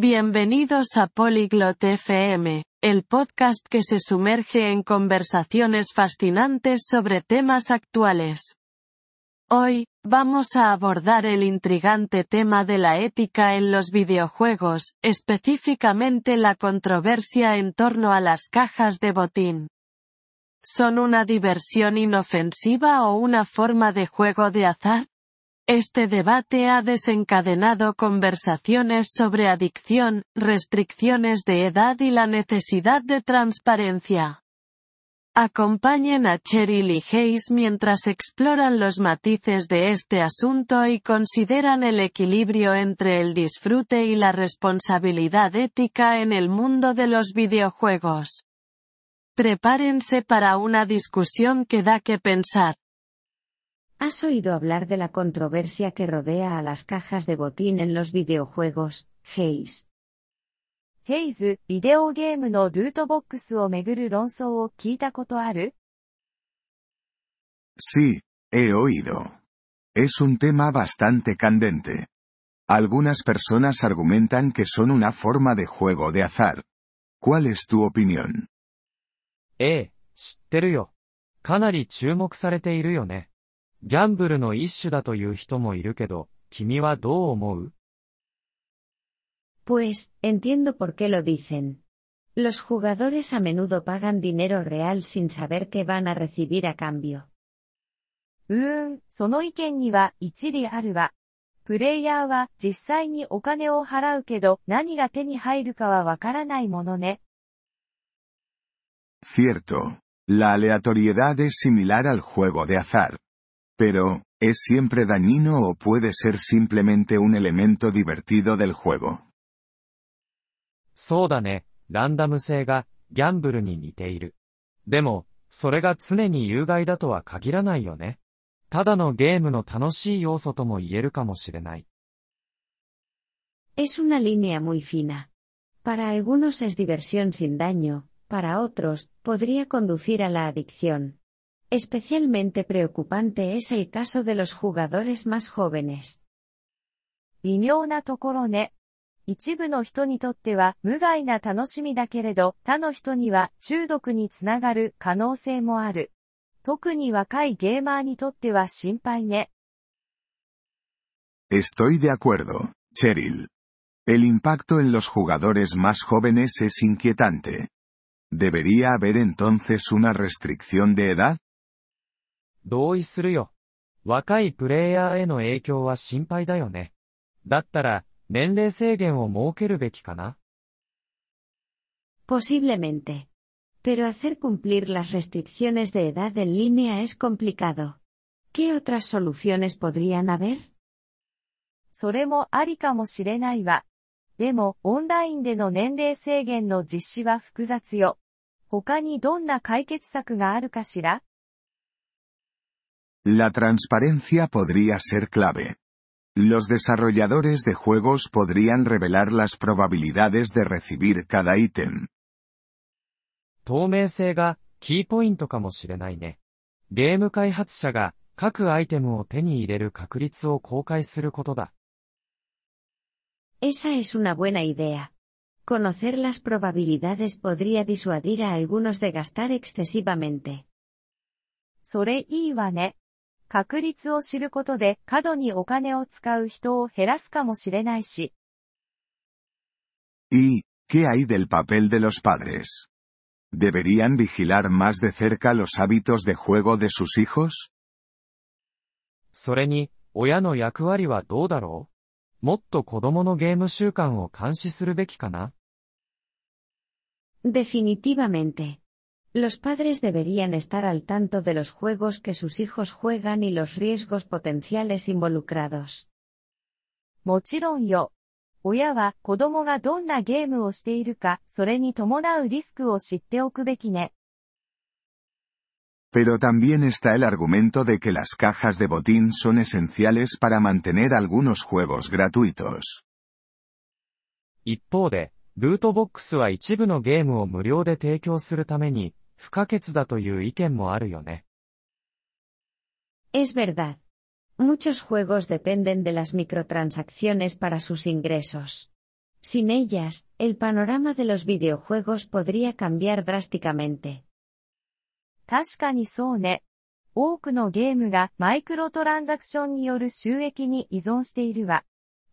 Bienvenidos a Polyglot FM, el podcast que se sumerge en conversaciones fascinantes sobre temas actuales. Hoy, vamos a abordar el intrigante tema de la ética en los videojuegos, específicamente la controversia en torno a las cajas de botín. ¿Son una diversión inofensiva o una forma de juego de azar? Este debate ha desencadenado conversaciones sobre adicción, restricciones de edad y la necesidad de transparencia. Acompañen a Cheryl y Hayes mientras exploran los matices de este asunto y consideran el equilibrio entre el disfrute y la responsabilidad ética en el mundo de los videojuegos. Prepárense para una discusión que da que pensar. ¿Has oído hablar de la controversia que rodea a las cajas de botín en los videojuegos, Hayes? ヘイズ、ビデオゲームのルートボックスをめぐる論争を聞いたことある Sí, he oído. Es un tema bastante candente. Algunas personas argumentan que son una forma de juego de azar. ¿Cuál es tu opinión? ええ、知ってるよ。かなり注目されているよね。 ギャンブルの一種だという人もいるけど、君はどう思う Pues, entiendo por qué lo dicen. Los jugadores a menudo pagan dinero real sin saber qué van a recibir a cambio. うーん、その意見には一理あるわ。プレイヤーは実際にお金を払うけど何が手に入るかはわからないものね。 Cierto. La aleatoriedad es similar al juego de azar. Pero, ¿es siempre dañino o puede ser simplemente un elemento divertido del juego? そうだね、ランダム性が、ギャンブルに似ている。でも、それが常に有害だとは限らないよね。ただのゲームの楽しい要素とも言えるかもしれない。 Es una línea muy fina. Para algunos es diversión sin daño, para otros, podría conducir a la adicción. Especialmente preocupante es el caso de los jugadores más jóvenes. 微妙なところね。一部の人にとっては無害な楽しみだけれど、他の人には中毒につながる可能性もある。特に若いゲーマーにとっては心配ね。Estoy de acuerdo, Cheryl. El impacto en los jugadores más jóvenes es inquietante. ¿Debería haber entonces una restricción de edad? 同意するよ。若いプレイヤーへの影響は心配だよね。だったら、年齢制限を設けるべきかな Posiblemente. Pero hacer cumplir las restricciones de edad en línea es complicado. ¿Qué otras soluciones podrían haber? それもありかもしれないわ。でも、オンラインでの年齢制限の実施は複雑よ。他にどんな解決策があるかしら La transparencia podría ser clave. Los desarrolladores de juegos podrían revelar las probabilidades de recibir cada ítem. 透明性が、キーポイントかもしれないね。ゲーム開発者が、各アイテムを手に入れる確率を公開することだ。 Esa es una buena idea. Conocer las probabilidades podría disuadir a algunos de gastar excesivamente. それいいわね。 確率を知ることで過度にお金を使う人を減らすかもしれないし。¿Y, qué hay del papel de los padres? ¿Deberían vigilar más de cerca los hábitos de juego de sus hijos? それに、親の役割はどうだろうもっと子供のゲーム習慣を監視するべきかな Definitivamente. Los padres deberían estar al tanto de los juegos que sus hijos juegan y los riesgos potenciales involucrados. もちろんよ。親は子供がどんなゲームをしているか、それに伴うリスクを知っておくべきね。 Pero también está el argumento de que las cajas de botín son esenciales para mantener algunos juegos gratuitos. 一方で、 ルートボックスは一部のゲームを無料で提供するために、不可欠だという意見もあるよね。Es verdad. Muchos juegos dependen de las microtransacciones para sus ingresos. Sin ellas, el panorama de los videojuegos podría cambiar drásticamente. 確かにそうね。多くのゲームがマイクロトランザクションによる収益に依存しているわ。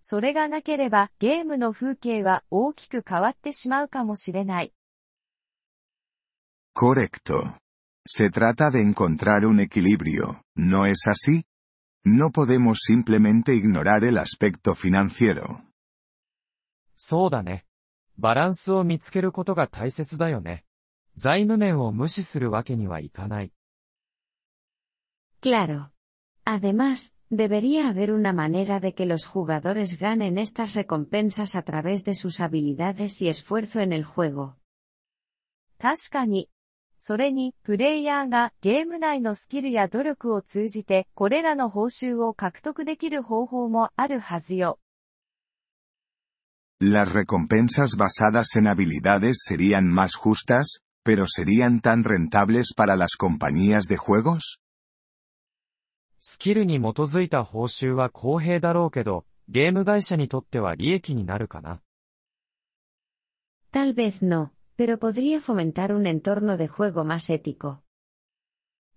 それがなければゲームの風景は大きく変わってしまうかもしれない。Correcto. Se trata de encontrar un equilibrio, ¿no es así? No podemos simplemente ignorar el aspecto financiero. そうだね。バランスを見つけることが大切だよね。財務面を無視するわけにはいかない。Claro. Además, debería haber una manera de que los jugadores ganen estas recompensas a través de sus habilidades y esfuerzo en el juego. 確かに。それに、プレイヤーがゲーム内のスキルや努力を通じて、これらの報酬を獲得できる方法もあるはずよ。 Las recompensas basadas en habilidades serían más justas, pero serían tan rentables para las compañías de juegos? スキルに基づいた報酬は公平だろうけど、ゲーム会社にとっては利益になるかな。Tal vez no, pero podría fomentar un entorno de juego más ético.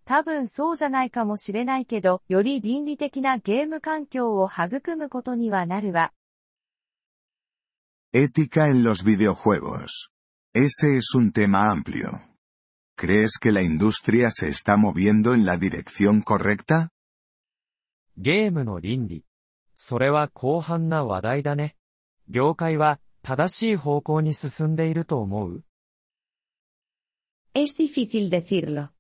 多分そうじゃないかもしれないけど、より倫理的なゲーム環境を育むことにはなるわ。Ética en los videojuegos. Ese es un tema amplio. ¿Crees que la industria se está moviendo en la dirección correcta? ゲームの倫理。それは広範な話題だね。業界は正しい方向に進んでいると思う Es difícil decirlo.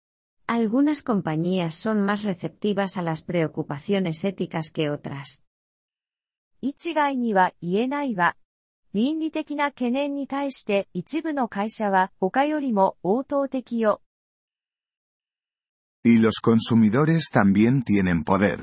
Algunas compañías son más receptivas a las preocupaciones éticas que otras. 一概には言えないわ。倫理的な懸念に対して一部の会社は他よりも応答的よ。Y los consumidores también tienen poder.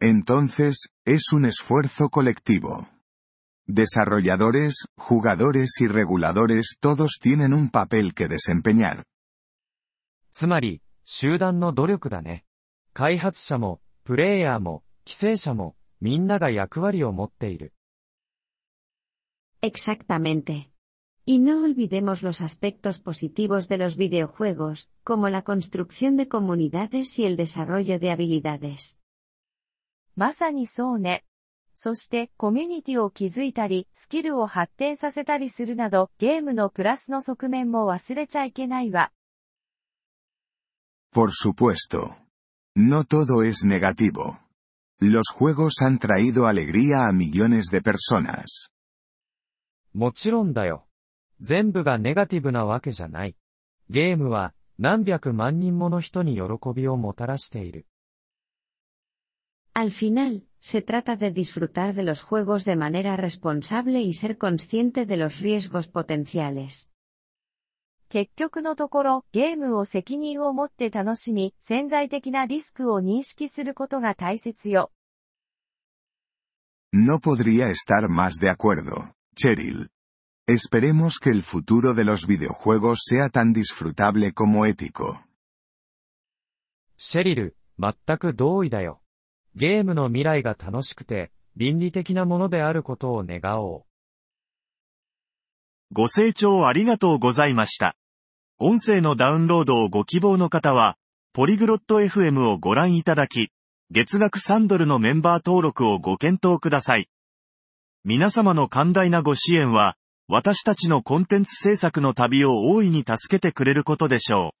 Entonces, es un esfuerzo colectivo. Desarrolladores, jugadores y reguladores todos tienen un papel que desempeñar. つまり、集団の努力だね。開発者も、プレイヤーも、規制者も、みんなが役割を持っている。 Exactamente. Y no olvidemos los aspectos positivos de los videojuegos, como la construcción de comunidades y el desarrollo de habilidades. まさにそうね。そして、コミュニティを築いたり、スキルを発展させたりするなど、ゲームのプラスの側面も忘れちゃいけないわ。Por supuesto. No todo es negativo. Los juegos han traído alegría a millones de personas. もちろんだよ。全部がネガティブなわけじゃない。ゲームは、何百万人もの人に喜びをもたらしている。Al final, se trata de disfrutar de los juegos de manera responsable y ser consciente de los riesgos potenciales. 結局のところ、ゲームを責任を持って楽しみ、潜在的なリスクを認識することが大切よ。 No podría estar más de acuerdo, Cheryl. Esperemos que el futuro de los videojuegos sea tan disfrutable como ético. シェリル、全く同意だよ。 ゲームの未来が楽しくて、倫理的なものであることを願おう。ご清聴ありがとうございました。音声のダウンロードをご希望の方は、ポリグロット FM をご覧いただき、月額3ドルのメンバー登録をご検討ください。皆様の寛大なご支援は、私たちのコンテンツ制作の旅を大いに助けてくれることでしょう。